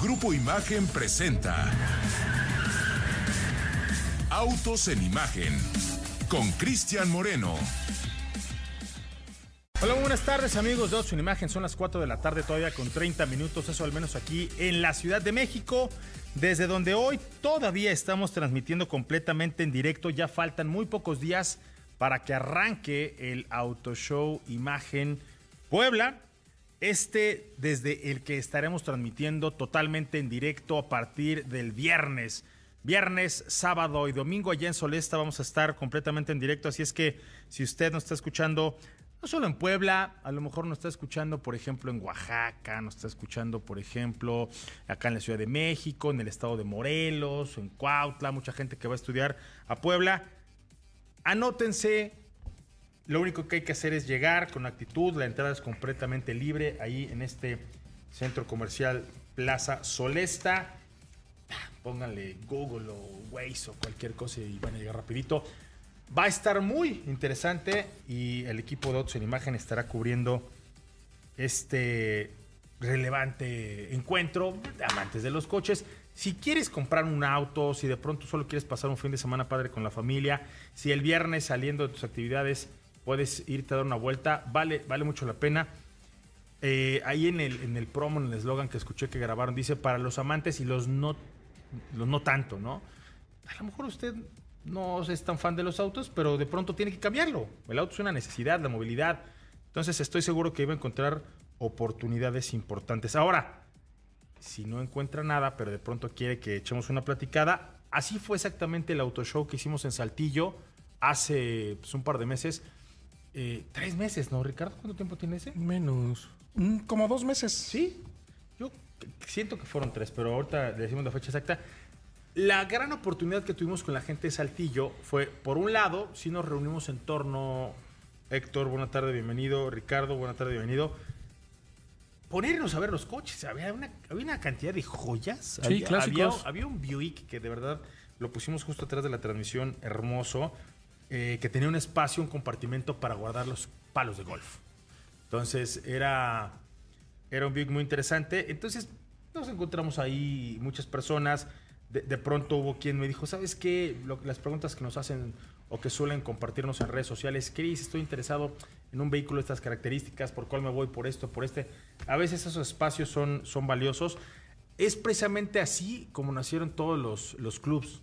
Grupo Imagen presenta Autos en Imagen con Cristian Moreno. Hola, buenas tardes amigos de Autos en Imagen. Son las 4 de la tarde todavía con 30 minutos, eso al menos aquí en la Ciudad de México, desde donde hoy todavía estamos transmitiendo completamente en directo. Ya faltan muy pocos días para que arranque el Auto Show Imagen Puebla. Este desde el que estaremos transmitiendo totalmente en directo a partir del viernes. Viernes, sábado y domingo allá en Solesta vamos a estar completamente en directo. Así es que si usted nos está escuchando, no solo en Puebla, a lo mejor nos está escuchando, por ejemplo, en Oaxaca, nos está escuchando, por ejemplo, acá en la Ciudad de México, en el estado de Morelos, en Cuautla, mucha gente que va a estudiar a Puebla. Anótense, lo único que hay que hacer es llegar con actitud. La entrada es completamente libre ahí en este centro comercial Plaza Solesta. Pónganle Google o Waze o cualquier cosa y van a llegar rapidito. Va a estar muy interesante y el equipo de Autos en Imagen estará cubriendo este relevante encuentro de amantes de los coches. Si quieres comprar un auto, si de pronto solo quieres pasar un fin de semana padre con la familia, si el viernes saliendo de tus actividades puedes irte a dar una vuelta, vale, vale mucho la pena. Eh, ahí en el, en el promo, en el eslogan que escuché que grabaron, dice para los amantes y los no, los no tanto, ¿no? A lo mejor usted no es tan fan de los autos, pero de pronto tiene que cambiarlo. El auto es una necesidad, la movilidad. Entonces estoy seguro que iba a encontrar oportunidades importantes. Ahora, si no encuentra nada, pero de pronto quiere que echemos una platicada, así fue exactamente el auto show que hicimos en Saltillo hace pues, un par de meses eh, tres meses, ¿no, Ricardo? ¿Cuánto tiempo tiene ese? Menos. Mm, como dos meses. Sí. Yo siento que fueron tres, pero ahorita le decimos la fecha exacta. La gran oportunidad que tuvimos con la gente de Saltillo fue, por un lado, si nos reunimos en torno, Héctor, buena tarde, bienvenido, Ricardo, buena tarde, bienvenido, ponernos a ver los coches. Había una, había una cantidad de joyas. Sí, había, clásicos. Había, había un Buick que de verdad lo pusimos justo atrás de la transmisión, hermoso eh, que tenía un espacio, un compartimento para guardar los palos de golf. Entonces era, era un Buick muy interesante. Entonces nos encontramos ahí muchas personas. De, pronto hubo quien me dijo, ¿sabes qué? Las preguntas que nos hacen o que suelen compartirnos en redes sociales, Cris, estoy interesado en un vehículo de estas características, ¿por cuál me voy? ¿Por esto? ¿Por este? A veces esos espacios son, son valiosos. Es precisamente así como nacieron todos los, los clubs.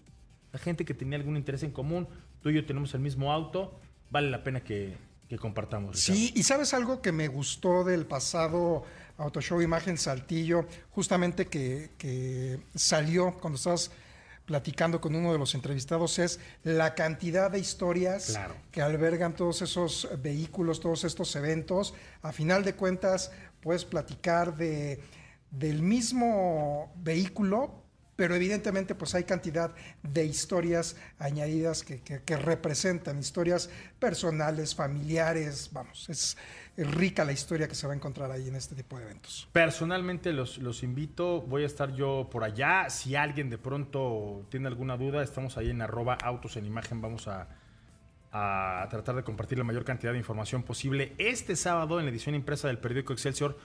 La gente que tenía algún interés en común, tú y yo tenemos el mismo auto, vale la pena que, que compartamos. Ricardo. Sí, y sabes algo que me gustó del pasado Auto Show Imagen Saltillo, justamente que, que salió cuando estabas platicando con uno de los entrevistados, es la cantidad de historias Claro. que albergan todos esos vehículos, todos estos eventos. A final de cuentas, puedes platicar de, del mismo vehículo, pero evidentemente pues hay cantidad de historias añadidas que, representan historias personales, familiares, vamos, es, es rica la historia que se va a encontrar ahí en este tipo de eventos. Personalmente los, los invito, voy a estar yo por allá. Si alguien de pronto tiene alguna duda, estamos ahí en arroba autos en imagen, vamos a, a tratar de compartir la mayor cantidad de información posible. Este sábado, en la edición impresa del periódico Excelsior,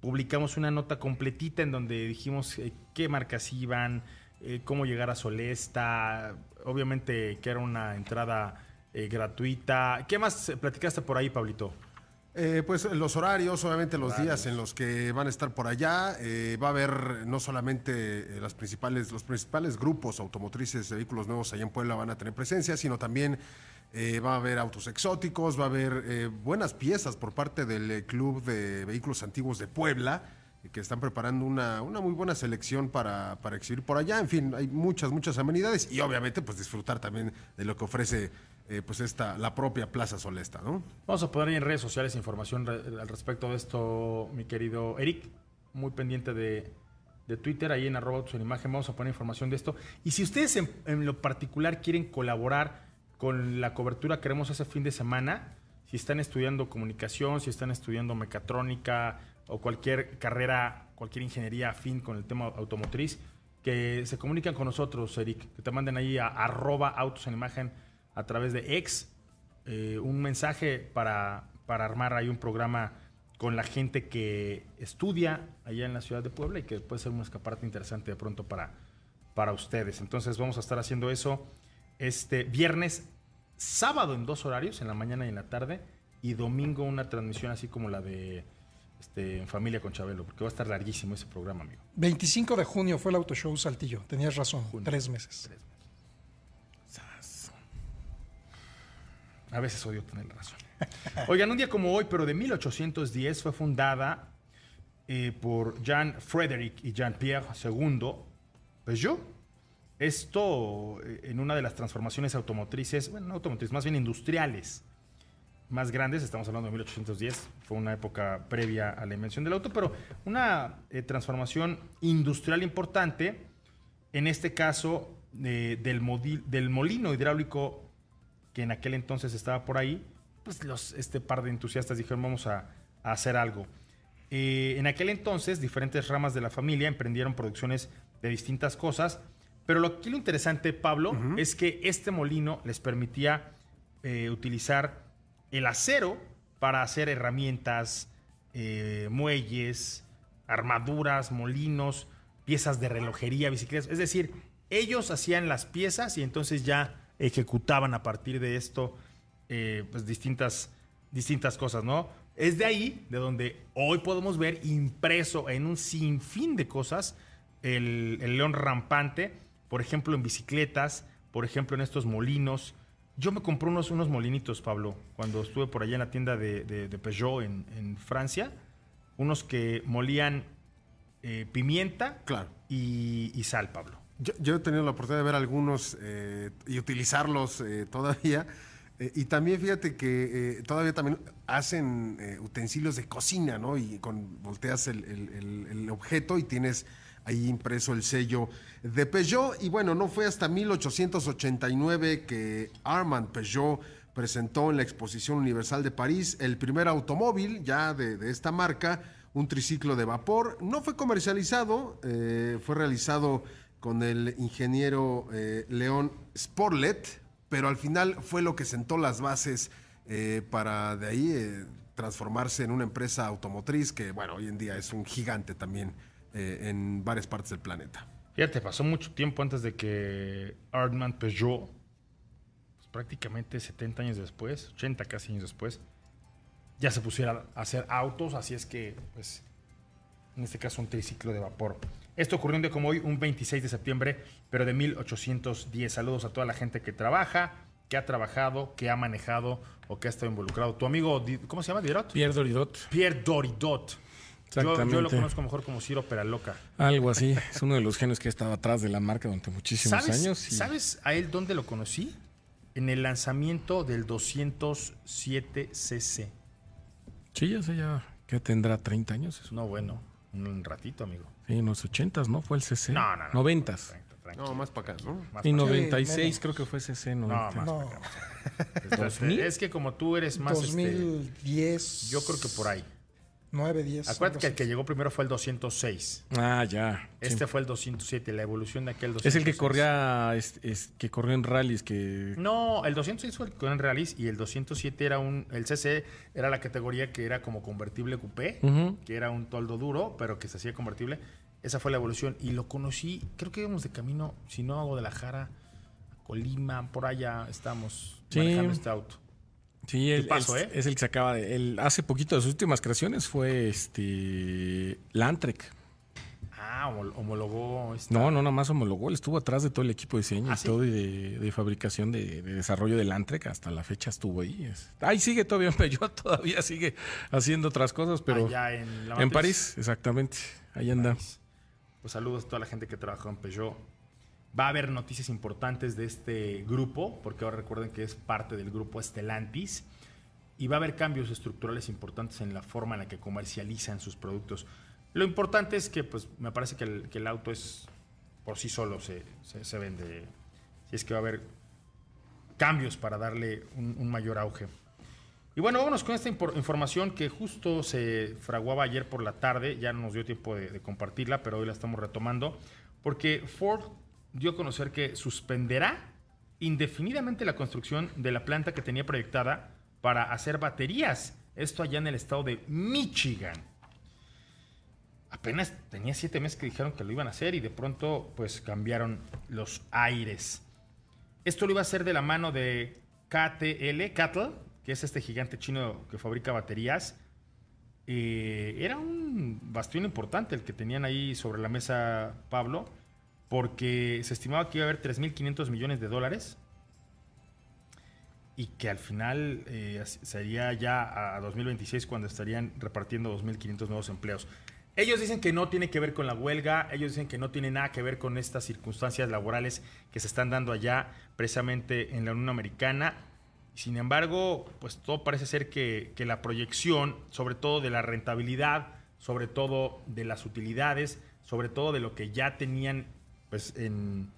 publicamos una nota completita en donde dijimos eh, qué marcas iban, eh, cómo llegar a Solesta, obviamente que era una entrada eh, gratuita. ¿Qué más platicaste por ahí, Pablito? Eh, pues los horarios, obviamente los Horarios. días en los que van a estar por allá. eh, va a haber no solamente las principales, los principales grupos automotrices de vehículos nuevos allá en Puebla van a tener presencia, sino también eh, va a haber autos exóticos, va a haber eh, buenas piezas por parte del eh, Club de Vehículos Antiguos de Puebla, que están preparando una, una muy buena selección para, para exhibir por allá. En fin, hay muchas, muchas amenidades y obviamente pues disfrutar también de lo que ofrece pues esta, la propia Plaza Solesta, ¿no? Vamos a poner ahí en redes sociales información al respecto de esto, mi querido Eric. Muy pendiente de, de Twitter, ahí en arroba en imagen. Vamos a poner información de esto. Y si ustedes en lo particular quieren colaborar con la cobertura que haremos ese fin de semana, si están estudiando comunicación, si están estudiando mecatrónica o cualquier carrera, cualquier ingeniería afín con el tema automotriz, que se comunican con nosotros, Eric, que te manden ahí a arroba autos en imagen a través de X, eh, un mensaje para, para armar ahí un programa con la gente que estudia allá en la ciudad de Puebla y que puede ser un escaparate interesante de pronto para, para ustedes. Entonces vamos a estar haciendo eso este viernes, sábado en dos horarios, en la mañana y en la tarde, y domingo una transmisión así como la de este, En Familia con Chabelo, porque va a estar larguísimo ese programa, amigo. 25 de junio fue el Auto Show Saltillo. Tenías razón, tres meses. A veces odio tener razón. Oigan, un día como hoy, pero de 1810, fue fundada eh, por Jean Frédéric y Jean-Pierre II Peugeot. Esto eh, en una de las transformaciones automotrices, bueno, no automotrices, más bien industriales más grandes, estamos hablando de 1810, fue una época previa a la invención del auto, pero una eh, transformación industrial importante, en este caso eh, del, molino hidráulico que en aquel entonces estaba por ahí, pues este par de entusiastas dijeron vamos a, a hacer algo. Eh, en aquel entonces diferentes ramas de la familia emprendieron producciones de distintas cosas, pero lo, aquí lo interesante, Pablo, es que este molino les permitía utilizar el acero para hacer herramientas, eh, muelles, armaduras, molinos, piezas de relojería, bicicletas. Es decir, ellos hacían las piezas y entonces ya ejecutaban a partir de esto eh, pues distintas, distintas cosas, ¿no? Es de ahí de donde hoy podemos ver impreso en un sinfín de cosas el, el león rampante, por ejemplo en bicicletas, por ejemplo en estos molinos, yo me compré unos, unos molinitos, Pablo, cuando estuve por allá en la tienda de, Peugeot en, Francia. Unos que molían eh, pimienta claro. y, sal, Pablo. Yo, he tenido la oportunidad de ver algunos eh, y utilizarlos eh, todavía. y también fíjate que todavía también hacen utensilios de cocina, ¿no? Y con volteas el, el objeto y tienes ahí impreso el sello de Peugeot. Y bueno, no fue hasta 1889 que Armand Peugeot presentó en la Exposición Universal de París el primer automóvil ya de, esta marca, un triciclo de vapor. No fue comercializado, eh, fue realizado con el ingeniero eh, León Sporlet, pero al final fue lo que sentó las bases eh, para de ahí transformarse en una empresa automotriz que, bueno, hoy en día es un gigante también eh, en varias partes del planeta. Fíjate, pasó mucho tiempo antes de que Armand Peugeot, pues prácticamente 70 años después, 80 casi años después, ya se pusiera a hacer autos, así es que, pues, en este caso un triciclo de vapor. Esto ocurrió un día como hoy, un 26 de septiembre, pero de 1810. Saludos a toda la gente que trabaja, que ha trabajado, que ha manejado o que ha estado involucrado. Tu amigo, ¿cómo se llama? ¿Diderot? Pierre Doridot. Pierre Doridot yo, yo, lo conozco mejor como Ciro Peraloca. Algo así. es uno de los genios que ha estado atrás de la marca durante muchísimos años. ¿Sabes a él dónde lo conocí? En el lanzamiento del 207cc. Sí, ya sé, ya. que tendrá? ¿30 años? No, bueno. Un ratito, amigo. Sí, en los 80 ¿no? Fue el CC. No, no, no. 90s. No, más para acá, ¿no? y 96 creo que fue CC. 90. No, más no. para acá. Es que como tú eres más... 2010. Este, yo creo que por ahí. 9, 10. Acuérdate que el que llegó primero fue el 206. Ah, ya. Este fue el 207, la evolución de aquel 206. Es el que corría, es, que corrió en rallies que... No, el 206 fue el que corrió en rallies y el 207 era un... El CC era la categoría que era como convertible coupé, que era un toldo duro, pero que se hacía convertible. Esa fue la evolución y lo conocí, creo que íbamos de camino, si no a Guadalajara, a Colima, por allá estamos manejando este auto. Sí, el, paso, ¿eh? es el que se acaba de. El, hace poquito de sus últimas creaciones fue este. Lantrek. Ah, homologó. No, no, nada más homologó. Él estuvo atrás de todo el equipo de diseño ¿Ah, y todo de, de, fabricación, de, desarrollo del Lantrek. Hasta la fecha estuvo ahí. Ahí sigue todavía en Peugeot, todavía sigue haciendo otras cosas, pero. Allá en, en París, exactamente. Ahí anda. Pues saludos a toda la gente que trabajó en Peugeot. Va a haber noticias importantes de este grupo, porque ahora recuerden que es parte del grupo Estelantis, y va a haber cambios estructurales importantes en la forma en la que comercializan sus productos. Lo importante es que, pues, me parece que el, auto es por sí solo se, se, vende. Si es que va a haber cambios para darle un, mayor auge. Y bueno, vámonos con esta información que justo se fraguaba ayer por la tarde, ya no nos dio tiempo de, de compartirla, pero hoy la estamos retomando, porque Ford dio a conocer que suspenderá indefinidamente la construcción de la planta que tenía proyectada para hacer baterías Esto allá en el estado de Michigan. Apenas tenía siete meses que dijeron que lo iban a hacer y de pronto pues cambiaron los aires. Esto lo iba a hacer de la mano de KTL, Cattle, que es este gigante chino que fabrica baterías. Eh, era un bastión importante el que tenían ahí sobre la mesa Pablo, porque se estimaba que iba a haber 3.500 millones de dólares y que al final eh, sería ya a 2026 cuando estarían repartiendo 2.500 nuevos empleos. Ellos dicen que no tiene que ver con la huelga, ellos dicen que no tiene nada que ver con estas circunstancias laborales que se están dando allá precisamente en la Unión Americana. Sin embargo, pues todo parece ser que, la proyección, sobre todo de la rentabilidad, sobre todo de las utilidades, sobre todo de lo que ya tenían pues, en,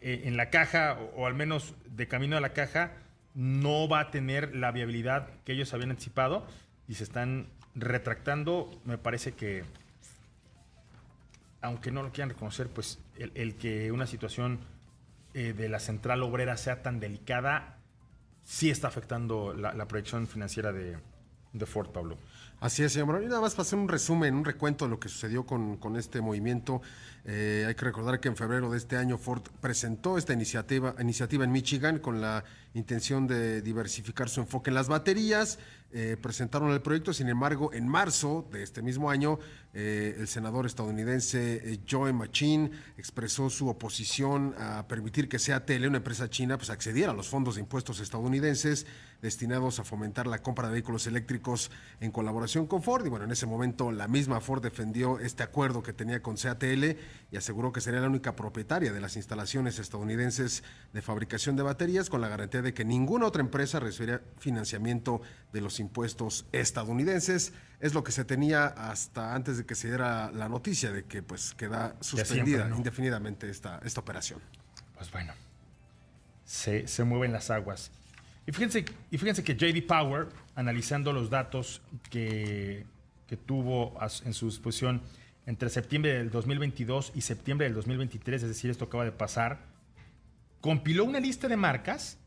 en la caja, o, o al menos de camino a la caja, no va a tener la viabilidad que ellos habían anticipado y se están retractando. Me parece que, aunque no lo quieran reconocer, pues el, que una situación eh, de la central obrera sea tan delicada, sí está afectando la, proyección financiera de, de Ford, Pablo. Así es, señor Y nada más para hacer un resumen, un recuento de lo que sucedió con, con este movimiento. Eh, hay que recordar que en febrero de este año Ford presentó esta iniciativa, iniciativa en Michigan con la intención de diversificar su enfoque en las baterías. Eh, presentaron el proyecto, sin embargo, en marzo de este mismo año, eh, el senador estadounidense Joe Machin expresó su oposición a permitir que CATL, una empresa china, pues accediera a los fondos de impuestos estadounidenses destinados a fomentar la compra de vehículos eléctricos en colaboración con Ford. Y bueno, en ese momento la misma Ford defendió este acuerdo que tenía con CATL y aseguró que sería la única propietaria de las instalaciones estadounidenses de fabricación de baterías con la garantía de que ninguna otra empresa recibiría financiamiento de los impuestos estadounidenses. Es lo que se tenía hasta antes de que se diera la noticia de que pues queda suspendida indefinidamente esta, esta operación. Pues bueno, se, se mueven las aguas. Y fíjense, y fíjense que JD Power, analizando los datos que, que tuvo en su disposición entre septiembre del 2022 y septiembre del 2023, es decir, esto acaba de pasar, compiló una lista de marcas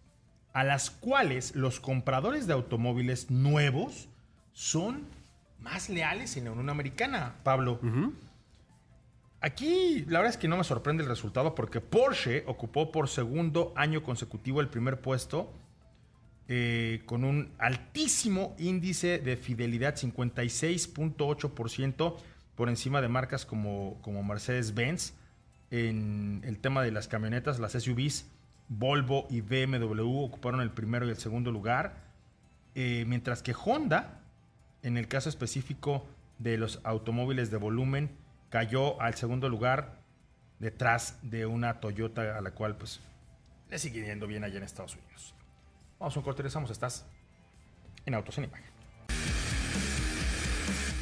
a las cuales los compradores de automóviles nuevos son más leales en la Unión Americana, Pablo. Aquí la verdad es que no me sorprende el resultado porque Porsche ocupó por segundo año consecutivo el primer puesto eh, con un altísimo índice de fidelidad, 56.8% por encima de marcas como, como Mercedes-Benz. En el tema de las camionetas, las SUVs, Volvo y BMW ocuparon el primero y el segundo lugar, eh, mientras que Honda, en el caso específico de los automóviles de volumen, cayó al segundo lugar detrás de una Toyota a la cual pues le sigue yendo bien allá en Estados Unidos. Vamos a un corte, regresamos. Estás en Autos en Imagen.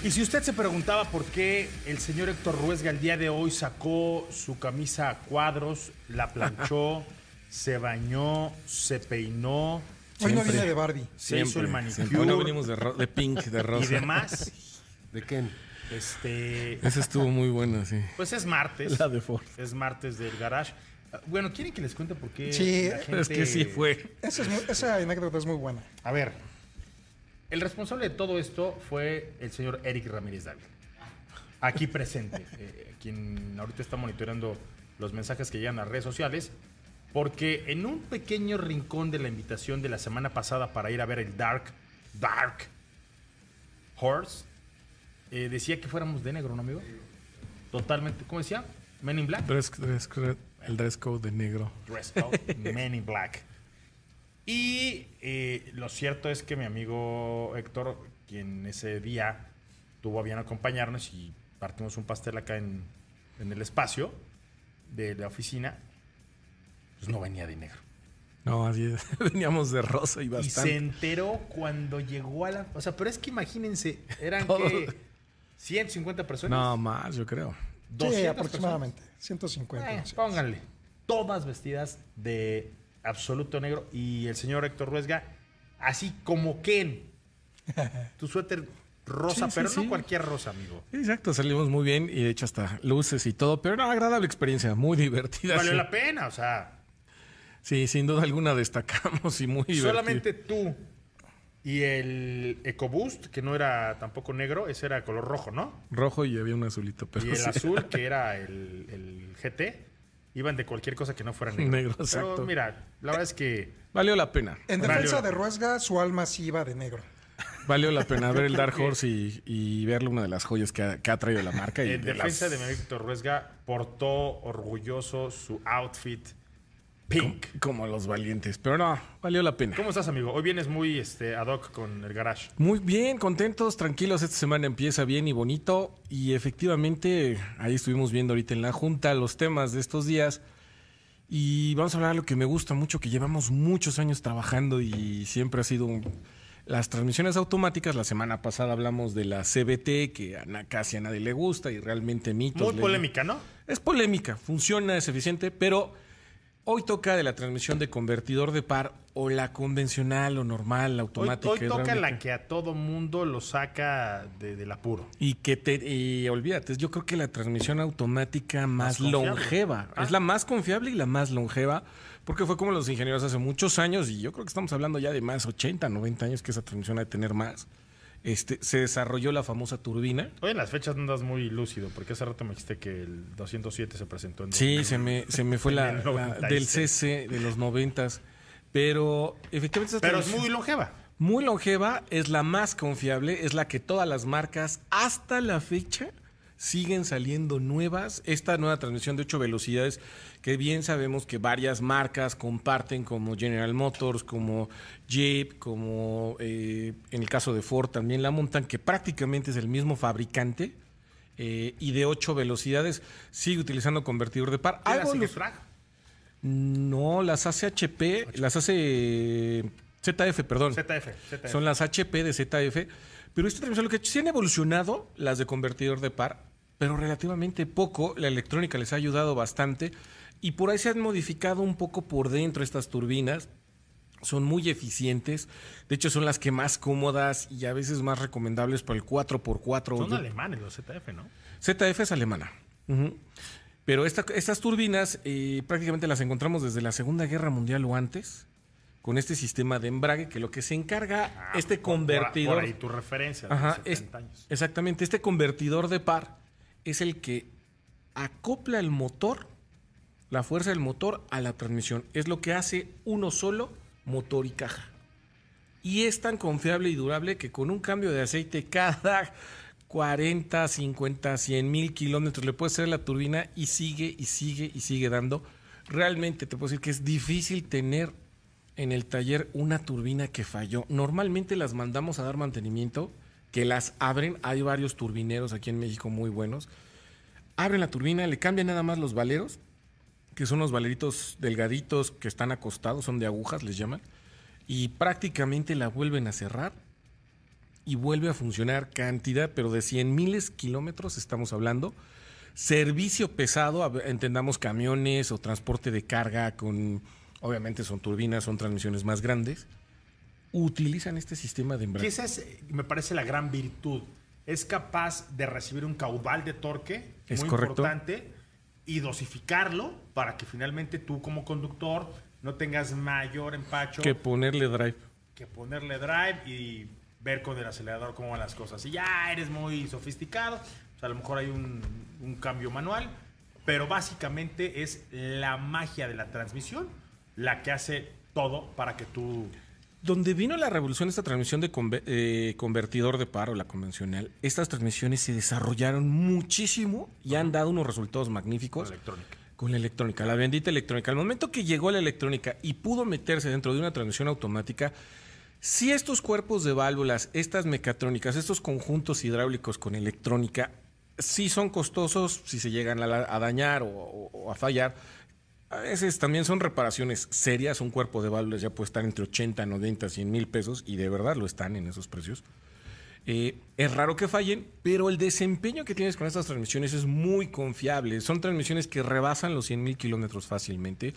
Y si usted se preguntaba por qué el señor Héctor Ruesga el día de hoy sacó su camisa a cuadros, la planchó, se bañó, se peinó. Hoy no viene de Barbie. Se hizo el manicure. Hoy no venimos de, pink, de rosa. Y demás. ¿De Ken? Este. Ese estuvo muy bueno, sí. Pues es martes. La de Ford. Es martes del garage. Bueno, ¿quieren que les cuente por qué? Sí, es que sí fue. Esa, anécdota es muy buena. A ver, el responsable de todo esto fue el señor Eric Ramírez David. Aquí presente, eh, quien ahorita está monitoreando los mensajes que llegan a redes sociales, porque en un pequeño rincón de la invitación de la semana pasada para ir a ver el Dark, Dark Horse, eh, decía que fuéramos de negro, ¿no, amigo? Totalmente, ¿cómo decía? Men in Black. El dress code de negro. Dress code, Men in Black. Y eh, lo cierto es que mi amigo Héctor, quien ese día tuvo a bien acompañarnos y partimos un pastel acá en, el espacio de la oficina, pues no venía de negro. No, así es. Veníamos de rosa y bastante. Y se enteró cuando llegó a la... O sea, pero es que imagínense, eran que 150 personas. No, más, yo creo. Sí, aproximadamente. 150. Eh, pónganle. Todas vestidas de absoluto negro. Y el señor Héctor Ruesga, así como Ken. tu suéter rosa, pero no cualquier rosa, amigo. Exacto, salimos muy bien y de hecho hasta luces y todo, pero una agradable experiencia, muy divertida. Vale la pena, o sea. Sí, sin duda alguna destacamos y muy Solamente tú Y el EcoBoost, que no era tampoco negro, ese era color rojo, ¿no? Rojo y había un azulito, pero Y el sí. azul, que era el, el GT, iban de cualquier cosa que no fuera negro. Negro, Pero exacto. mira, la verdad es que Valió la pena. En Valió defensa de. Ruesga, su alma sí iba de negro. Valió la pena ver el Dark Horse y, y verle una de las joyas que ha, que ha traído la marca. Y en de defensa las- de Víctor Ruesga portó orgulloso su outfit pink. Como los valientes. Pero no, valió la pena. ¿Cómo estás, amigo? Hoy vienes muy este, ad hoc con el garage. Muy bien, contentos, tranquilos. Esta semana empieza bien y bonito. Y efectivamente, ahí estuvimos viendo ahorita en la Junta los temas de estos días. Y vamos a hablar de lo que me gusta mucho, que llevamos muchos años trabajando y siempre ha sido un- las transmisiones automáticas. La semana pasada hablamos de la CBT, que a casi a nadie le gusta y realmente mitos. Muy le- polémica, ¿no? Es polémica, funciona, es eficiente, pero hoy toca de la transmisión de convertidor de par o la convencional o normal, la Hoy, automática. hoy toca la que a todo mundo lo saca de- del apuro. Y que te, y olvídate, yo creo que la transmisión automática más, longeva. Ah. Es la más confiable y la más longeva, porque fue como los ingenieros hace muchos años, y yo creo que estamos hablando ya de más 80, 90 años que esa transmisión ha de tener más. Este, se desarrolló la famosa turbina. Hoy en las fechas no andas muy lúcido, porque hace rato me dijiste que el 207 se presentó en Sí, 2000. se me, se me fue la, En el la- 96. del CC de los noventas. Pero efectivamente Pero es muy longeva. muy longeva, es la más confiable, es la que todas las marcas hasta la fecha siguen saliendo nuevas. Esta nueva transmisión de 8 velocidades, que bien sabemos que varias marcas comparten, como General Motors, como Jeep, como eh, en el caso de Ford también la montan, que prácticamente es el mismo fabricante. eh, y de 8 velocidades sigue utilizando convertidor de par. ¿Quién la Algo los- no, las hace HP, las hace ZF, perdón. ZF, ZF. Son las HP de ZF. Pero esta transmisión lo que sí han evolucionado las de convertidor de par, pero relativamente poco. La electrónica les ha ayudado bastante. Y por ahí se han modificado un poco por dentro estas turbinas. Son muy eficientes. De hecho, son las que más cómodas y a veces más recomendables para el 4x4. Son alemanes los ZF, ¿no? ZF es alemana. Pero esta- estas turbinas eh, prácticamente las encontramos desde la Segunda Guerra Mundial o antes, con este sistema de embrague que lo que se encarga Ah, este por- convertidor. Por, ahí tu referencia. de Ajá, los es- 70 años. exactamente, este convertidor de par es el que acopla el motor, la fuerza del motor a la transmisión. Es lo que hace uno solo, motor y caja. Y es tan confiable y durable que con un cambio de aceite cada 40, 50, 100 mil kilómetros le puedes hacer la turbina y sigue y sigue y sigue dando. Realmente te puedo decir que es difícil tener en el taller una turbina que falló. Normalmente las mandamos a dar mantenimiento, que las abren. Hay varios turbineros aquí en México muy buenos. Abren la turbina, le cambian nada más los valeros, que son los valeritos delgaditos que están acostados, son de agujas, les llaman, y prácticamente la vuelven a cerrar y vuelve a funcionar cantidad, pero de 100 miles kilómetros estamos hablando. Servicio pesado, entendamos camiones o transporte de carga con, obviamente son turbinas, son transmisiones más grandes, utilizan este sistema de embrague. esa es, me parece, la gran virtud. Es capaz de recibir un caudal de torque Es muy correcto. importante y dosificarlo para que finalmente tú como conductor no tengas mayor empacho Que ponerle drive. que ponerle drive y ver con el acelerador cómo van las cosas. Si ya eres muy sofisticado, pues a lo mejor hay un, un cambio manual, pero básicamente es la magia de la transmisión la que hace todo para que tú... Donde vino la revolución esta transmisión de eh, convertidor de par o la convencional, estas transmisiones se desarrollaron muchísimo y han dado unos resultados magníficos. Con la electrónica. Con la electrónica, la bendita electrónica. Al momento que llegó la electrónica y pudo meterse dentro de una transmisión automática, si estos cuerpos de válvulas, estas mecatrónicas, estos conjuntos hidráulicos con electrónica, sí son costosos si se llegan a, la- a dañar o, o- o a fallar. A veces también son reparaciones serias. Un cuerpo de válvulas ya puede estar entre 80, 90, 100 mil pesos y de verdad lo están en esos precios. Eh, es raro que fallen, pero el desempeño que tienes con estas transmisiones es muy confiable. Son transmisiones que rebasan los 100 mil kilómetros fácilmente.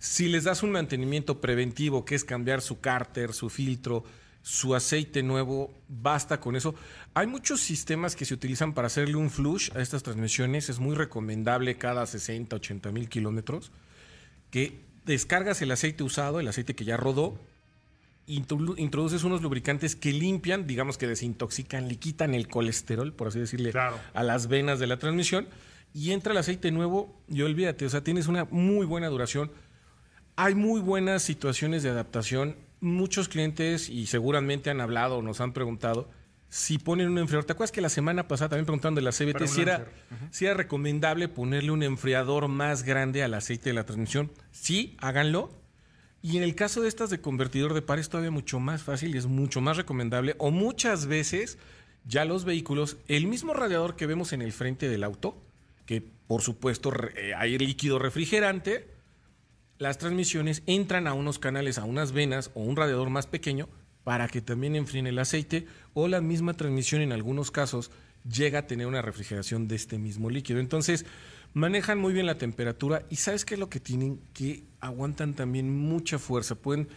Si les das un mantenimiento preventivo, que es cambiar su cárter, su filtro, su aceite nuevo, basta con eso. Hay muchos sistemas que se utilizan para hacerle un flush a estas transmisiones. Es muy recomendable cada 60, 80 mil kilómetros que descargas el aceite usado, el aceite que ya rodó, introdu- introduces unos lubricantes que limpian, digamos que desintoxican, le quitan el colesterol, por así decirle, Claro. a las venas de la transmisión. Y entra el aceite nuevo y olvídate, o sea, tienes una muy buena duración. Hay muy buenas situaciones de adaptación. Muchos clientes, y seguramente han hablado o nos han preguntado, si ponen un enfriador. ¿Te acuerdas que la semana pasada también preguntaron de la CBT si era, Lancer. si era recomendable ponerle un enfriador más grande al aceite de la transmisión? Sí, háganlo. Y en el caso de estas de convertidor de par es todavía mucho más fácil y es mucho más recomendable. O muchas veces ya los vehículos, el mismo radiador que vemos en el frente del auto, que por supuesto eh, hay líquido refrigerante, las transmisiones entran a unos canales, a unas venas o un radiador más pequeño para que también enfríen el aceite o la misma transmisión en algunos casos llega a tener una refrigeración de este mismo líquido. Entonces, manejan muy bien la temperatura y ¿sabes qué es lo que tienen? Que aguantan también mucha fuerza. Pueden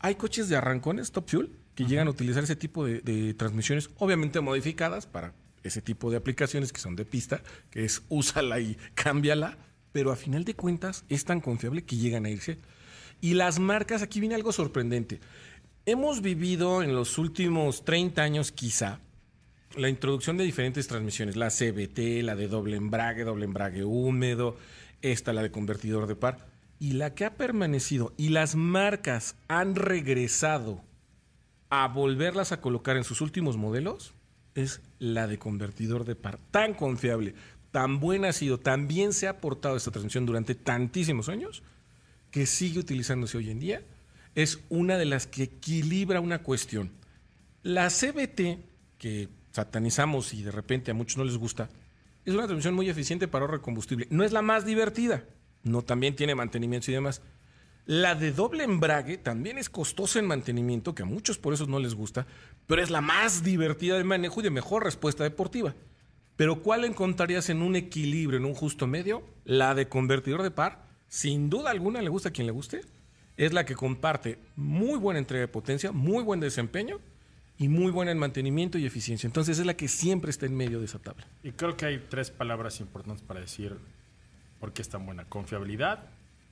hay coches de arrancones Top Fuel que llegan a utilizar ese tipo de, de transmisiones, obviamente modificadas para ese tipo de aplicaciones que son de pista, que es úsala y cámbiala, pero a final de cuentas es tan confiable que llegan a irse. Y las marcas, aquí viene algo sorprendente. Hemos vivido en los últimos 30 años quizá la introducción de diferentes transmisiones, la CBT, la de doble embrague, doble embrague húmedo, esta la de convertidor de par, y la que ha permanecido y las marcas han regresado a volverlas a colocar en sus últimos modelos es la de convertidor de par. Tan confiable, tan buena ha sido, tan bien se ha portado esta transmisión durante tantísimos años que sigue utilizándose hoy en día. Es una de las que equilibra una cuestión. La CBT, que satanizamos y de repente a muchos no les gusta, es una transmisión muy eficiente para ahorro de combustible. No es la más divertida, no también tiene mantenimiento y demás. La de doble embrague también es costosa en mantenimiento, que a muchos por eso no les gusta, pero es la más divertida de manejo y de mejor respuesta deportiva. Pero ¿cuál encontrarías en un equilibrio, en un justo medio? La de convertidor de par, sin duda alguna le gusta a quien le guste, es la que comparte muy buena entrega de potencia, muy buen desempeño y muy buena en mantenimiento y eficiencia. Entonces es la que siempre está en medio de esa tabla. Y creo que hay tres palabras importantes para decir por qué es tan buena. Confiabilidad,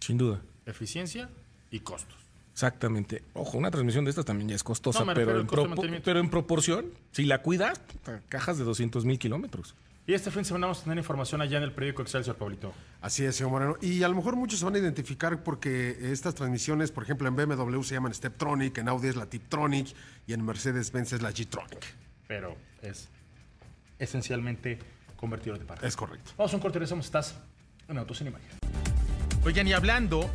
Sin duda. eficiencia y costos. Exactamente. Ojo, una transmisión de estas también ya es costosa, No, pero, en pero en proporción, si la cuidas, cajas de 200 mil kilómetros. Y este fin de semana vamos a tener información allá en el periódico Excelsior, Pablito. Así es, señor Moreno. Y a lo mejor muchos se van a identificar porque estas transmisiones, por ejemplo, en BMW se llaman Steptronic, en Audi es la Tiptronic y en Mercedes-Benz es la G-Tronic. Pero es esencialmente convertidor de par. Es correcto. Vamos a un corte, regresamos. Estás en Autos en Imagen. Oigan, y hablando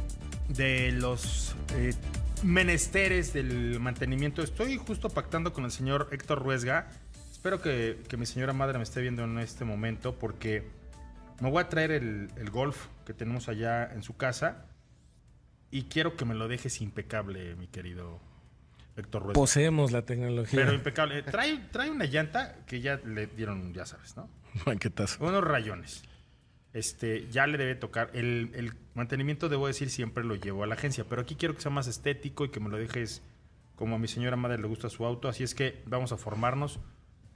de los eh, menesteres del mantenimiento, estoy justo pactando con el señor Héctor Ruesga. Espero que, que mi señora madre me esté viendo en este momento porque me voy a traer el, el golf que tenemos allá en su casa y quiero que me lo dejes impecable, mi querido Héctor Ruesga. Poseemos la tecnología. Pero impecable. Eh, Trae, trae una llanta que ya le dieron, ya sabes, ¿no? Banquetazo. Unos rayones. Este, ya le debe tocar. El, el mantenimiento, debo decir, siempre lo llevo a la agencia. Pero aquí quiero que sea más estético y que me lo dejes como a mi señora madre le gusta su auto. Así es que vamos a formarnos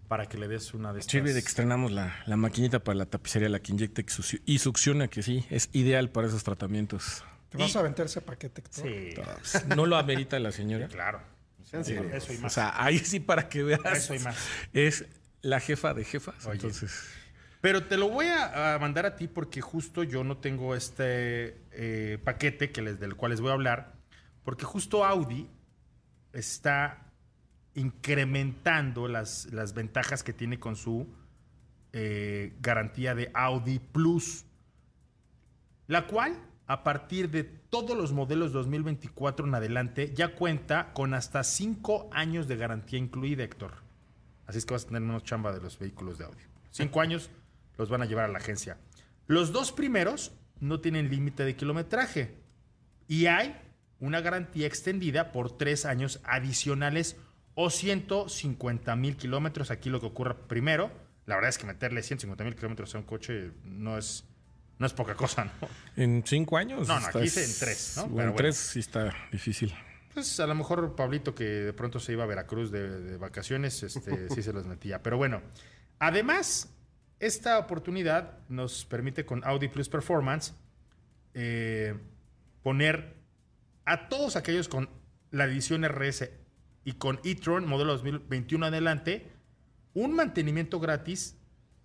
para que le des una de estas. Sirve de que estrenamos la, la maquinita para la tapicería, la que inyecta y suc- y succiona, que sí, es ideal para esos tratamientos. ¿Te vas a aventar ese paquete? Héctor? Sí, No lo amerita la señora. claro. En serio. Eso y O más. sea, ahí sí para que veas. Eso y más. Es la jefa de jefas. Oye. Entonces, Pero te lo voy a, a mandar a ti porque justo yo no tengo este eh, paquete que les, del cual les voy a hablar. Porque justo Audi está incrementando las, las ventajas que tiene con su eh, garantía de Audi Plus. La cual, a partir de todos los modelos 2024 en adelante, ya cuenta con hasta 5 años de garantía incluida, Héctor. Así es que vas a tener menos chamba de los vehículos de Audi. Cinco años los van a llevar a la agencia. Los dos primeros no tienen límite de kilometraje. Y hay una garantía extendida por tres años adicionales o 150 mil kilómetros. Aquí lo que ocurra primero. La verdad es que meterle 150 mil kilómetros a un coche no es, no es poca cosa, ¿no? en cinco años. No, no, aquí dice en tres, ¿no? en bueno. tres sí está difícil. Pues a lo mejor Pablito, que de pronto se iba a Veracruz de, de vacaciones, este, sí se los metía. Pero bueno, además, esta oportunidad nos permite con Audi Plus Performance eh, poner a todos aquellos con la edición RS y con e-tron modelo 2021 adelante, un mantenimiento gratis,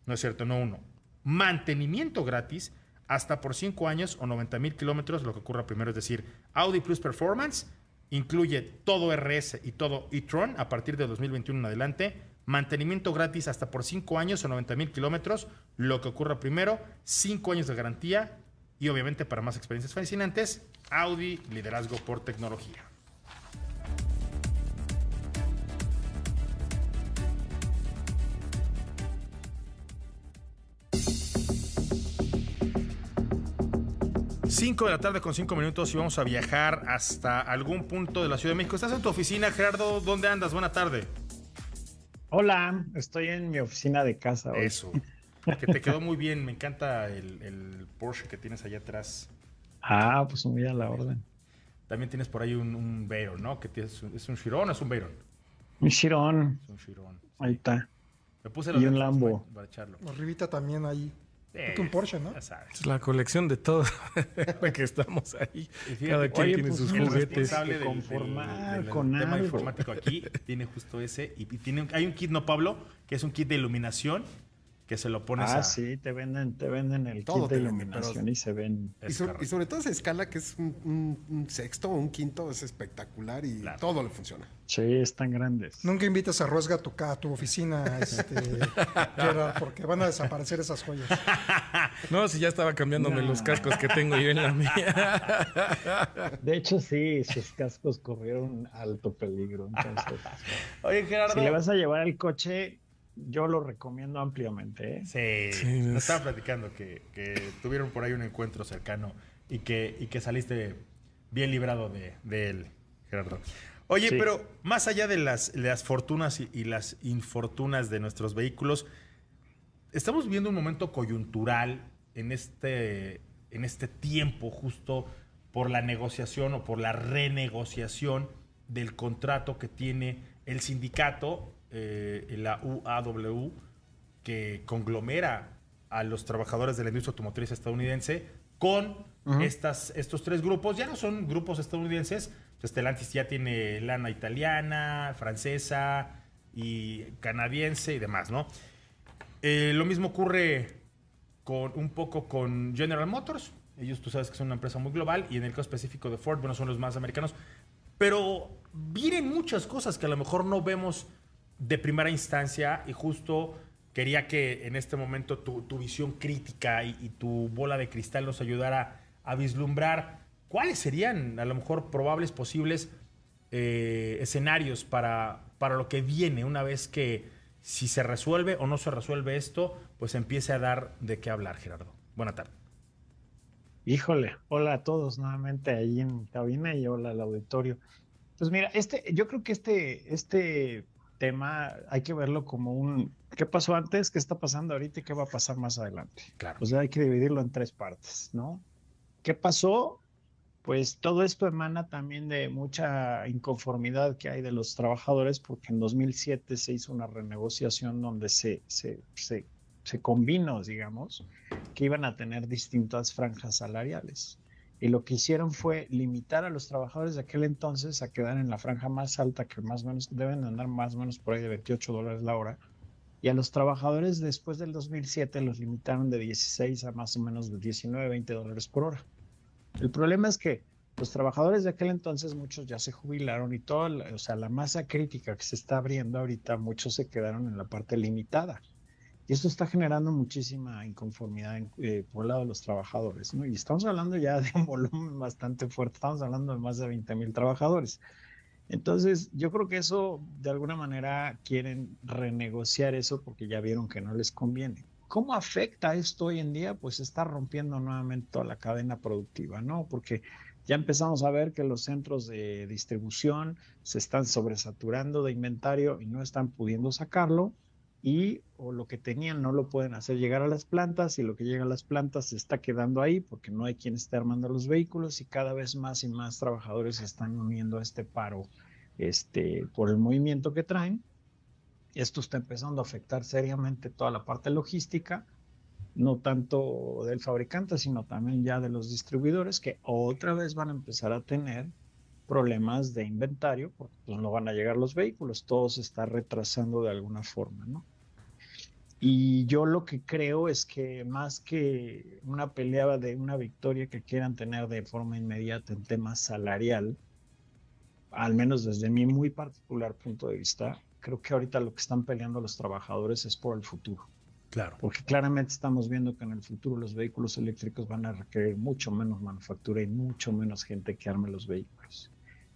no es cierto, no uno, mantenimiento gratis hasta por 5 años o 90 mil kilómetros, lo que ocurra primero, es decir, Audi Plus Performance incluye todo RS y todo e-tron a partir de 2021 en adelante, mantenimiento gratis hasta por 5 años o 90 mil kilómetros, lo que ocurra primero, 5 años de garantía y obviamente para más experiencias fascinantes, Audi Liderazgo por Tecnología. 5 de la tarde con 5 minutos y vamos a viajar hasta algún punto de la Ciudad de México. ¿Estás en tu oficina, Gerardo? ¿Dónde andas? Buena tarde. Hola, estoy en mi oficina de casa. Hoy. Eso, que te quedó muy bien. Me encanta el, Porsche que tienes allá atrás. Ah, pues muy a la orden. También tienes por ahí un, un Veyron, ¿no? Que tienes, ¿Es un Chiron o es un Veyron? Un Chiron. Es un Chiron. Ahí está. Me puse y un Lambo. Para, echarlo. Arribita también ahí. Es un Porsche, ¿no? Es la colección de todo que estamos ahí. Cada quien tiene pues, sus juguetes. De conformar con tema informático aquí tiene justo ese. Y tiene, hay un kit, ¿no, Pablo? Que es un kit de iluminación que se lo pones ah, a... sí, te venden, te venden el kit de iluminación y se ven... Y, sobre todo esa escala que es un, sexto o un quinto es espectacular y todo le funciona. Sí, están grandes. Nunca invites a Ruesga a tu, a tu oficina, este, Gerard, porque van a desaparecer esas joyas. No, si ya estaba cambiándome los cascos que tengo yo en la mía. De hecho, sí, sus cascos corrieron alto peligro. Entonces, Oye, Gerardo. Si le vas a llevar el coche, yo lo recomiendo ampliamente. ¿eh? Sí, nos estaba platicando que, tuvieron por ahí un encuentro cercano y que, y que saliste bien librado de, él, Gerardo. Oye, pero más allá de las, las fortunas y, las infortunas de nuestros vehículos, estamos viviendo un momento coyuntural en este, en este tiempo justo por la negociación o por la renegociación del contrato que tiene el sindicato eh, la UAW, que conglomera a los trabajadores de la industria automotriz estadounidense con estas, estos tres grupos. Ya no son grupos estadounidenses. Stellantis ya tiene lana italiana, francesa y canadiense y demás, ¿no? Eh, lo mismo ocurre con un poco con General Motors. Ellos tú sabes que son una empresa muy global y en el caso específico de Ford, bueno, son los más americanos. Pero vienen muchas cosas que a lo mejor no vemos de primera instancia y justo quería que en este momento tu, visión crítica y, tu bola de cristal nos ayudara a vislumbrar cuáles serían a lo mejor probables posibles eh, escenarios para, para lo que viene una vez que si se resuelve o no se resuelve esto, pues empiece a dar de qué hablar, Gerardo. Buena tarde. Híjole, hola a todos nuevamente ahí en cabina y hola al auditorio. Pues mira, este, yo creo que este, este tema hay que verlo como un qué pasó antes, qué está pasando ahorita y qué va a pasar más adelante. Claro. O sea, hay que dividirlo en tres partes, ¿no? ¿Qué pasó? Pues todo esto emana también de mucha inconformidad que hay de los trabajadores, porque en 2007 se hizo una renegociación donde se, se, se, se combinó, digamos, que iban a tener distintas franjas salariales y lo que hicieron fue limitar a los trabajadores de aquel entonces a quedar en la franja más alta, que más menos deben andar más o menos por ahí de 28 dólares la hora, y a los trabajadores después del 2007 los limitaron de 16 a más o menos de 19, 20 dólares por hora. El problema es que los trabajadores de aquel entonces, muchos ya se jubilaron y toda, o sea, la masa crítica que se está abriendo ahorita, muchos se quedaron en la parte limitada. Y esto está generando muchísima inconformidad eh, por el lado de los trabajadores, ¿no? Y estamos hablando ya de un volumen bastante fuerte, estamos hablando de más de 20 mil trabajadores. Entonces, yo creo que eso, de alguna manera, quieren renegociar eso porque ya vieron que no les conviene. ¿Cómo afecta esto hoy en día? Pues está rompiendo nuevamente toda la cadena productiva, ¿no? Porque ya empezamos a ver que los centros de distribución se están sobresaturando de inventario y no están pudiendo sacarlo y o lo que tenían no lo pueden hacer llegar a las plantas y lo que llega a las plantas se está quedando ahí porque no hay quien esté armando los vehículos y cada vez más y más trabajadores se están uniendo a este paro este, por el movimiento que traen. Esto está empezando a afectar seriamente toda la parte logística, no tanto del fabricante, sino también ya de los distribuidores que otra vez van a empezar a tener problemas de inventario, porque pues, no van a llegar los vehículos, todo se está retrasando de alguna forma, ¿no? Y yo lo que creo es que más que una pelea de una victoria que quieran tener de forma inmediata en tema salarial, al menos desde mi muy particular punto de vista, creo que ahorita lo que están peleando los trabajadores es por el futuro. Claro. Porque claramente estamos viendo que en el futuro los vehículos eléctricos van a requerir mucho menos manufactura y mucho menos gente que arme los vehículos.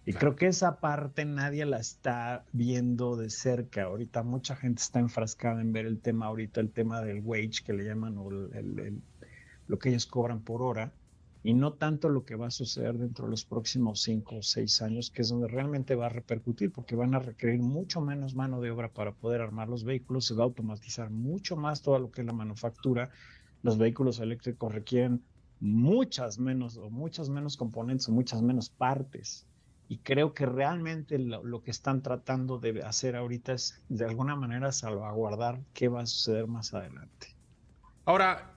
Y creo que esa parte nadie la está viendo de cerca. Ahorita mucha gente está enfrascada en ver el tema ahorita, el tema del wage que le llaman o el, lo que ellos cobran por hora y no tanto lo que va a suceder dentro de los próximos cinco o seis años, que es donde realmente va a repercutir, porque van a requerir mucho menos mano de obra para poder armar los vehículos, se va a automatizar mucho más todo lo que es la manufactura. Los vehículos eléctricos requieren muchas menos o muchas menos componentes o muchas menos partes. Y creo que realmente lo, que están tratando de hacer ahorita es de alguna manera salvaguardar qué va a suceder más adelante. Ahora,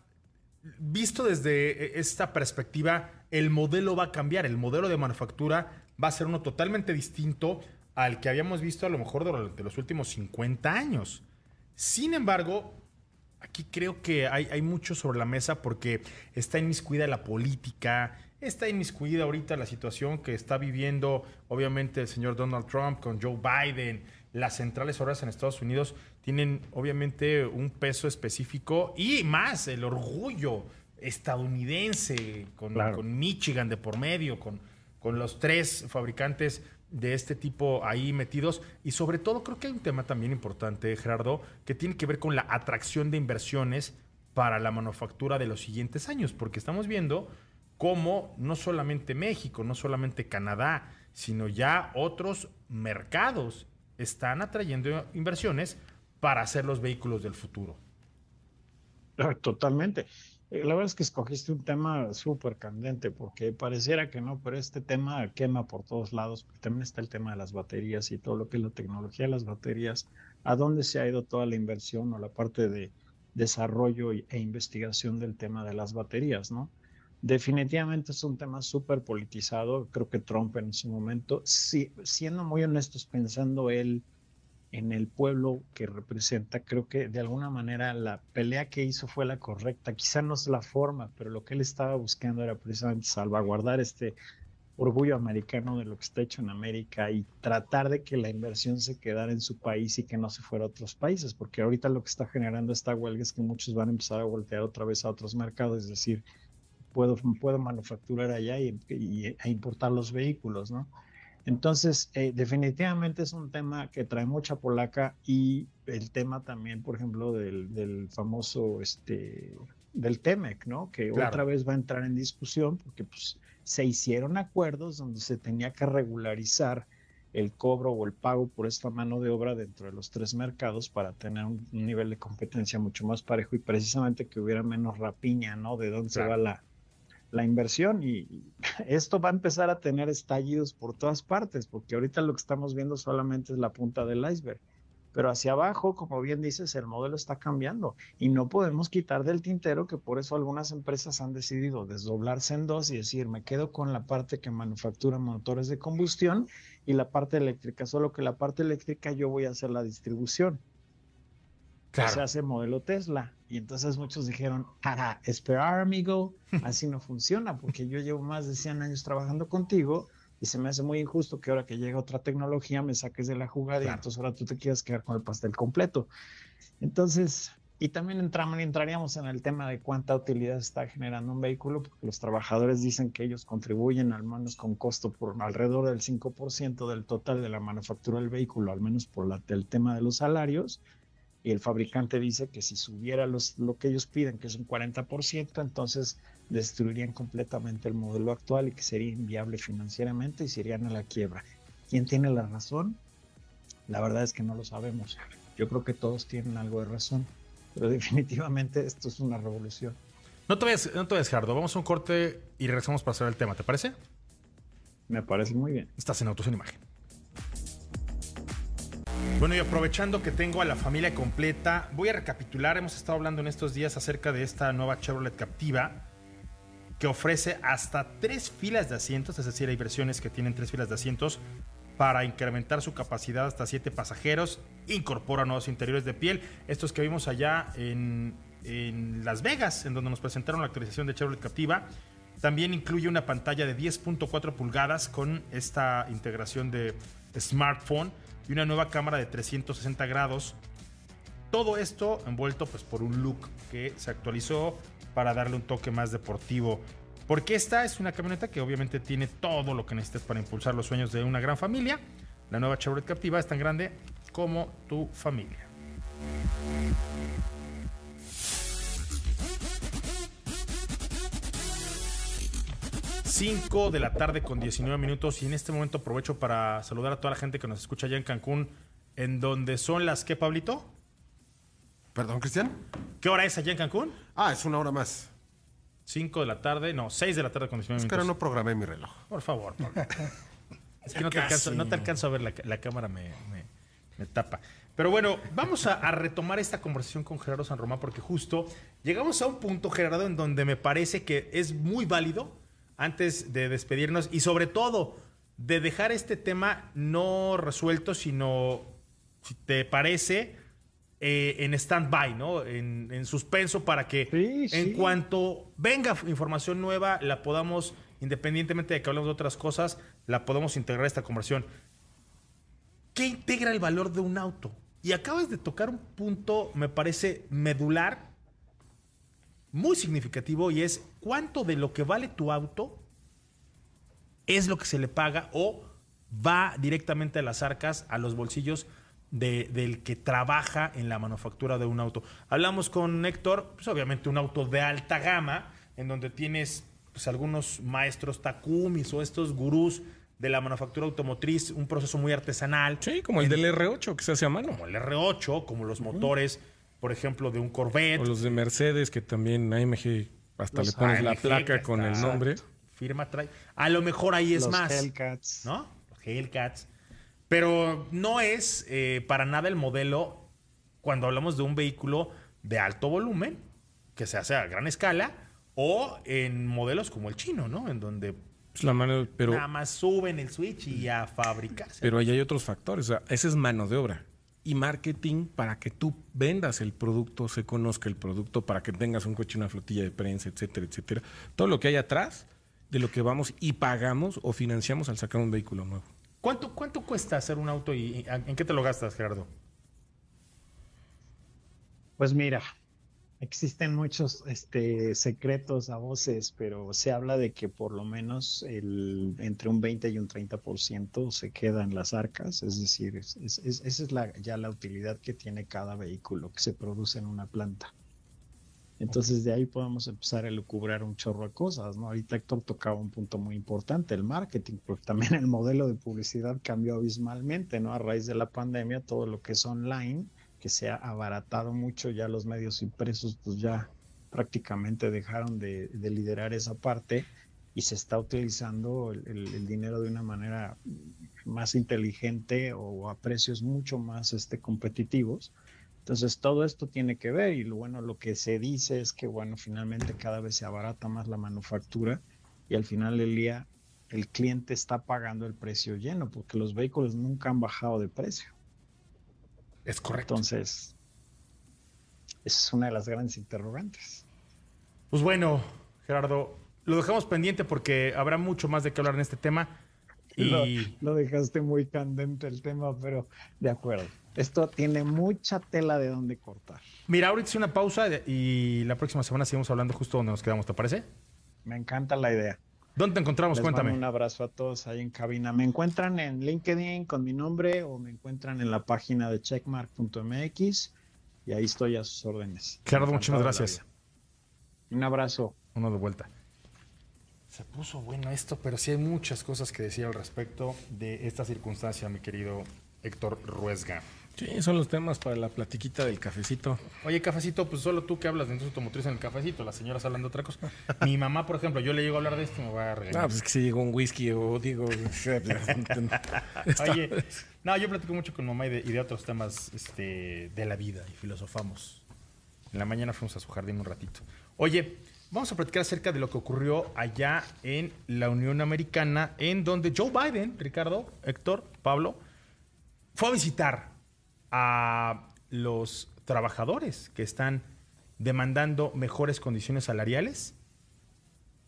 visto desde e, esta perspectiva, el modelo va a cambiar, el modelo de manufactura va a ser uno totalmente distinto al que habíamos visto a lo mejor durante los últimos 50 años. Sin embargo, aquí creo que hay, hay mucho sobre la mesa porque está inmiscuida la política, está inmiscuida ahorita la situación que está viviendo obviamente el señor Donald Trump con Joe Biden, las centrales horas en Estados Unidos tienen obviamente un peso específico y más el orgullo estadounidense con, con Michigan de por medio, con, con los tres fabricantes de este tipo ahí metidos. Y sobre todo creo que hay un tema también importante, Gerardo, que tiene que ver con la atracción de inversiones para la manufactura de los siguientes años, porque estamos viendo cómo no solamente México, no solamente Canadá, sino ya otros mercados están atrayendo inversiones para hacer los vehículos del futuro. Ah, totalmente. Eh, la verdad es que escogiste un tema súper candente porque pareciera que no, pero este tema quema por todos lados. También está el tema de las baterías y todo lo que es la tecnología de las baterías. ¿A dónde se ha ido toda la inversión o la parte de desarrollo e investigación del tema de las baterías, no? Definitivamente es un tema súper politizado. Creo que Trump en su momento, si, siendo muy honestos, pensando él en el pueblo que representa, creo que de alguna manera la pelea que hizo fue la correcta. Quizá no es la forma, pero lo que él estaba buscando era precisamente salvaguardar este orgullo americano de lo que está hecho en América y tratar de que la inversión se quedara en su país y que no se fuera a otros países, porque ahorita lo que está generando esta huelga es que muchos van a empezar a voltear otra vez a otros mercados, es decir, puedo, puedo manufacturar allá y, y, e importar los vehículos, ¿no? Entonces, eh, definitivamente es un tema que trae mucha polaca y el tema también, por ejemplo, del, del famoso, este, del TEMEC, ¿no? Que otra vez va a entrar en discusión porque pues, se hicieron acuerdos donde se tenía que regularizar el cobro o el pago por esta mano de obra dentro de los tres mercados para tener un, nivel de competencia mucho más parejo y precisamente que hubiera menos rapiña, ¿no? De dónde se va la, la inversión y esto va a empezar a tener estallidos por todas partes, porque ahorita lo que estamos viendo solamente es la punta del iceberg. Pero hacia abajo, como bien dices, el modelo está cambiando y no podemos quitar del tintero que por eso algunas empresas han decidido desdoblarse en dos y decir, me quedo con la parte que manufactura motores de combustión y la parte eléctrica, solo que la parte eléctrica yo voy a hacer la distribución se hace modelo Tesla. Y entonces muchos dijeron, para esperar, amigo, así no funciona, porque yo llevo más de 100 años trabajando contigo y se me hace muy injusto que ahora que llega otra tecnología me saques de la jugada y entonces ahora tú te quieras quedar con el pastel completo. Entonces, y también entramos, entraríamos en el tema de cuánta utilidad está generando un vehículo, porque los trabajadores dicen que ellos contribuyen al menos con costo por alrededor del 5% del total de la manufactura del vehículo, al menos por la, el tema de los salarios y el fabricante dice que si subiera los, lo que ellos piden, que es un 40%, entonces destruirían completamente el modelo actual y que sería inviable financieramente y se irían a la quiebra. ¿Quién tiene la razón? La verdad es que no lo sabemos. Yo creo que todos tienen algo de razón, pero definitivamente esto es una revolución. No te vayas, no te vayas Gerardo. Vamos a un corte y regresamos para hacer el tema. ¿Te parece? Me parece muy bien. Estás en Autos en Imagen. Bueno, y aprovechando que tengo a la familia completa, voy a recapitular. Hemos estado hablando en estos días acerca de esta nueva Chevrolet Captiva. que ofrece hasta tres filas de asientos, es decir, hay versiones que tienen tres filas de asientos para incrementar su capacidad hasta siete pasajeros. Incorpora nuevos interiores de piel, estos que vimos allá en, en Las Vegas, en donde nos presentaron la actualización de Chevrolet Captiva. También incluye una pantalla de 10.4 pulgadas con esta integración de smartphone y una nueva cámara de 360 grados. Todo esto envuelto pues, por un look que se actualizó para darle un toque más deportivo. Porque esta es una camioneta que obviamente tiene todo lo que necesitas para impulsar los sueños de una gran familia. La nueva Chevrolet Captiva es tan grande como tu familia. 5 de la tarde con 19 minutos y en este momento aprovecho para saludar a toda la gente que nos escucha allá en Cancún, en donde son las que, Pablito? Perdón, Cristian. ¿Qué hora es allá en Cancún? Ah, es una hora más. 5 de la tarde, no, 6 de la tarde con 19 Es que minutos. ahora no programé mi reloj. Por favor, Pablo. es que no te, alcanzo, no te alcanzo a ver, la, la cámara me, me- me tapa. Pero bueno, vamos a, a retomar esta conversación con Gerardo San Román porque justo llegamos a un punto, Gerardo, en donde me parece que es muy válido antes de despedirnos y sobre todo de dejar este tema no resuelto, sino, si te parece, eh, en stand-by, ¿no? En, en suspenso para que Sí, en sí. cuanto venga información nueva, la podamos, independientemente de que hablemos de otras cosas, la podemos integrar a esta conversación. ¿Qué integra el valor de un auto? Y acabas de tocar un punto, me parece, medular, muy significativo, y es cuánto de lo que vale tu auto es lo que se le paga o va directamente a las arcas, a los bolsillos de- del que trabaja en la manufactura de un auto. Hablamos con Héctor, pues obviamente un auto de alta gama, en donde tienes pues, algunos maestros Takumis o estos gurús de la manufactura automotriz, un proceso muy artesanal. Sí, como el del R8 que se hace a mano. Como el R8, como los motores, por ejemplo, de un Corvette. O los de Mercedes, que también AMG hasta Los le pones la placa con el nombre. Firma trae. A lo mejor ahí es los más. Hellcats. ¿no? Los Hellcats. Pero no es eh, para nada el modelo cuando hablamos de un vehículo de alto volumen, que se hace a gran escala, o en modelos como el chino, ¿no? En donde Pues la mano, pero, nada más suben el switch y a fabricarse. pero ahí hay otros factores. O sea, esa es mano de obra. Y marketing para que tú vendas el producto, se conozca el producto, para que tengas un coche, una flotilla de prensa, etcétera, etcétera. Todo lo que hay atrás de lo que vamos y pagamos o financiamos al sacar un vehículo nuevo. ¿Cuánto, ¿Cuánto cuesta hacer un auto y y en qué te lo gastas, Gerardo? Pues mira, existen muchos este, secretos a voces, pero se habla de que por lo menos el, entre un 20 y un 30% se queda en las arcas, es decir, es- es- es- esa es la, ya la utilidad que tiene cada vehículo que se produce en una planta. Entonces de ahí podemos empezar a lucubrar un chorro de cosas, ¿no? Ahorita Héctor tocaba un punto muy importante, el marketing, porque también el modelo de publicidad cambió abismalmente, ¿no? A raíz de la pandemia, todo lo que es online, que se ha abaratado mucho, ya los medios impresos pues ya prácticamente dejaron de, de liderar esa parte y se está utilizando el, el- dinero de una manera más inteligente o a precios mucho más este, competitivos. Entonces todo esto tiene que ver y bueno, lo que se dice es que bueno, finalmente cada vez se abarata más la manufactura y al final del día el cliente está pagando el precio lleno porque los vehículos nunca han bajado de precio. Es correcto. Entonces, esa es una de las grandes interrogantes. Pues bueno, Gerardo, lo dejamos pendiente porque habrá mucho más de qué hablar en este tema. Lo, Y lo dejaste muy candente el tema, pero de acuerdo. Esto tiene mucha tela de donde cortar. mira, ahorita hice una pausa y la próxima semana seguimos hablando justo donde nos quedamos, ¿te parece? Me encanta la idea. ¿Dónde te encontramos? Les mando Cuéntame. un abrazo a todos ahí en cabina. Me encuentran en LinkedIn con mi nombre o me encuentran en la página de checkmark.mx y ahí estoy a sus órdenes. Gerardo, muchísimas gracias. Un abrazo. Uno de vuelta. Se puso bueno esto, pero sí hay muchas cosas que decir al respecto de esta circunstancia, mi querido Héctor Ruesga. Sí, son los temas para la platiquita del cafecito. Oye, cafecito, pues solo tú que hablas de industria automotriz en el cafecito, las señoras hablan de otra cosa. Mi mamá, por ejemplo, yo le llego a hablar de esto y me va a regañar. Ah, pues es que si llegó un whisky o digo... Oye, no, yo platico mucho con mamá y de, y de otros temas este, de la vida y filosofamos. En la mañana fuimos a su jardín un ratito. Oye, Vamos a platicar acerca de lo que ocurrió allá en la Unión Americana, en donde Joe Biden, Ricardo, Héctor, Pablo, fue a visitar a los trabajadores que están demandando mejores condiciones salariales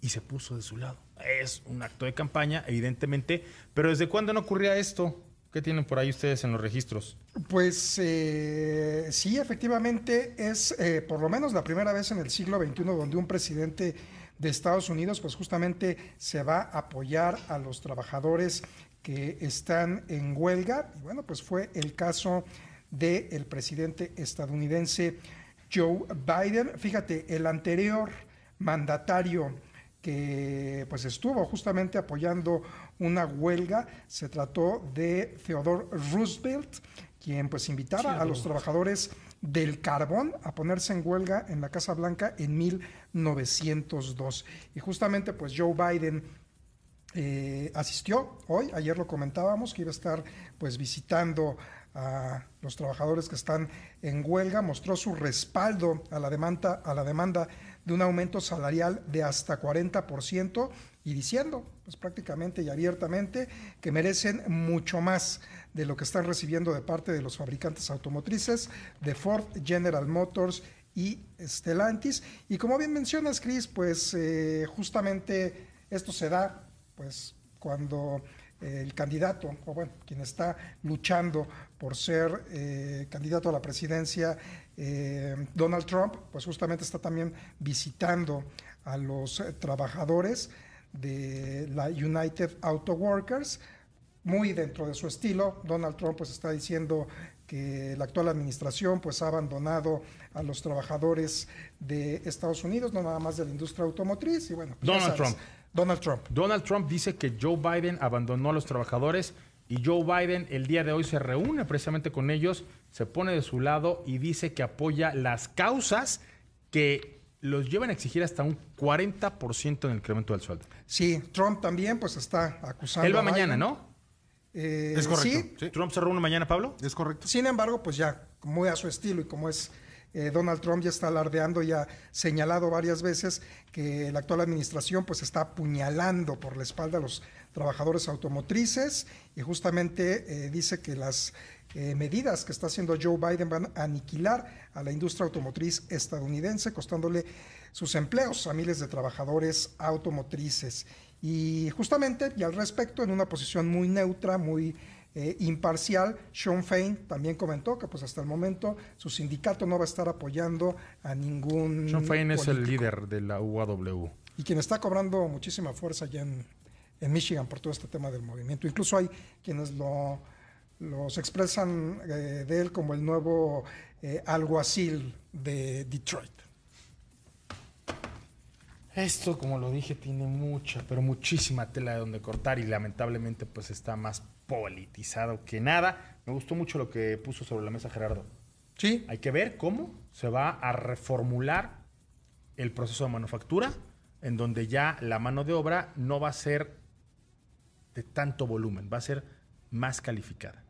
y se puso de su lado. Es un acto de campaña, evidentemente, pero ¿desde cuándo no ocurría esto? ¿Qué tienen por ahí ustedes en los registros? Pues eh, sí, efectivamente es eh, por lo menos la primera vez en el siglo XXI donde un presidente de Estados Unidos pues justamente se va a apoyar a los trabajadores que están en huelga. Y bueno, pues fue el caso del presidente estadounidense Joe Biden. Fíjate, el anterior mandatario que pues estuvo justamente apoyando una huelga. Se trató de Theodore Roosevelt, quien pues invitaba a los trabajadores del carbón a ponerse en huelga en la Casa Blanca en 1902. Y justamente pues Joe Biden eh, asistió hoy, ayer lo comentábamos, que iba a estar pues visitando a los trabajadores que están en huelga, mostró su respaldo a la demanda, a la demanda de un aumento salarial de hasta 40% y diciendo, pues prácticamente y abiertamente, que merecen mucho más de lo que están recibiendo de parte de los fabricantes automotrices, de Ford, General Motors y Stellantis. Y como bien mencionas, Chris, pues eh, justamente esto se da, pues cuando el candidato, o bueno, quien está luchando por ser eh, candidato a la presidencia, eh, Donald Trump, pues justamente está también visitando a los trabajadores de la United Auto Workers, muy dentro de su estilo. Donald Trump pues está diciendo que la actual administración pues ha abandonado a los trabajadores de Estados Unidos, no nada más de la industria automotriz y bueno. Pues Donald Trump. Donald Trump. Donald Trump dice que Joe Biden abandonó a los trabajadores y Joe Biden el día de hoy se reúne precisamente con ellos, se pone de su lado y dice que apoya las causas que los llevan a exigir hasta un 40% en el incremento del sueldo. Sí, Trump también pues está acusando. Él va mañana, ¿no? Eh, Es correcto. sí. Sí. Trump se reúne mañana, Pablo. Es correcto. Sin embargo, pues ya, muy a su estilo y como es eh, Donald Trump ya está alardeando y ha señalado varias veces que la actual administración pues está apuñalando por la espalda a los trabajadores automotrices y justamente eh, dice que las eh, medidas que está haciendo Joe Biden van a aniquilar a la industria automotriz estadounidense, costándole sus empleos a miles de trabajadores automotrices. Y justamente, y al respecto, en una posición muy neutra, muy eh, imparcial, Sean Fain también comentó que pues hasta el momento su sindicato no va a estar apoyando a ningún Sean Fain es el líder de la UAW. Y quien está cobrando muchísima fuerza allá en, en Michigan por todo este tema del movimiento. Incluso hay quienes lo, los expresan eh, de él como el nuevo eh, alguacil de Detroit. Esto, como lo dije, tiene mucha, pero muchísima tela de donde cortar y lamentablemente pues está más politizado que nada. Me gustó mucho lo que puso sobre la mesa Gerardo. Sí, Hay que ver cómo se va a reformular el proceso de manufactura, en donde ya la mano de obra no va a ser de tanto volumen, va a ser más calificada.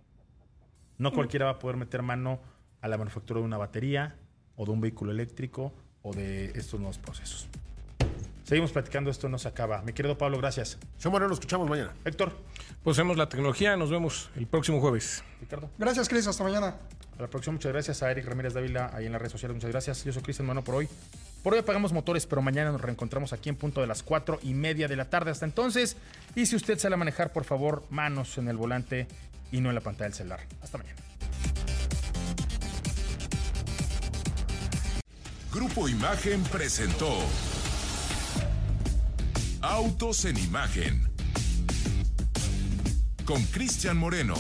No cualquiera va a poder meter mano a la manufactura de una batería o de un vehículo eléctrico o de estos nuevos procesos. Seguimos platicando, esto no se acaba. Mi querido Pablo, gracias. Sean Moreno, nos escuchamos mañana. Héctor, Pues vemos la tecnología, nos vemos el próximo jueves. Ricardo. gracias Chris, hasta mañana. A la próxima, muchas gracias a Eric Ramírez Dávila ahí en las redes sociales. Muchas gracias. Yo soy Cristian Mano por hoy. Por hoy apagamos motores, pero mañana nos reencontramos aquí en punto de las cuatro y media de la tarde. Hasta entonces, y si usted sale a manejar, por favor, manos en el volante y no en la pantalla del celular. Hasta mañana. Grupo Imagen presentó Autos en Imagen con Cristian Moreno.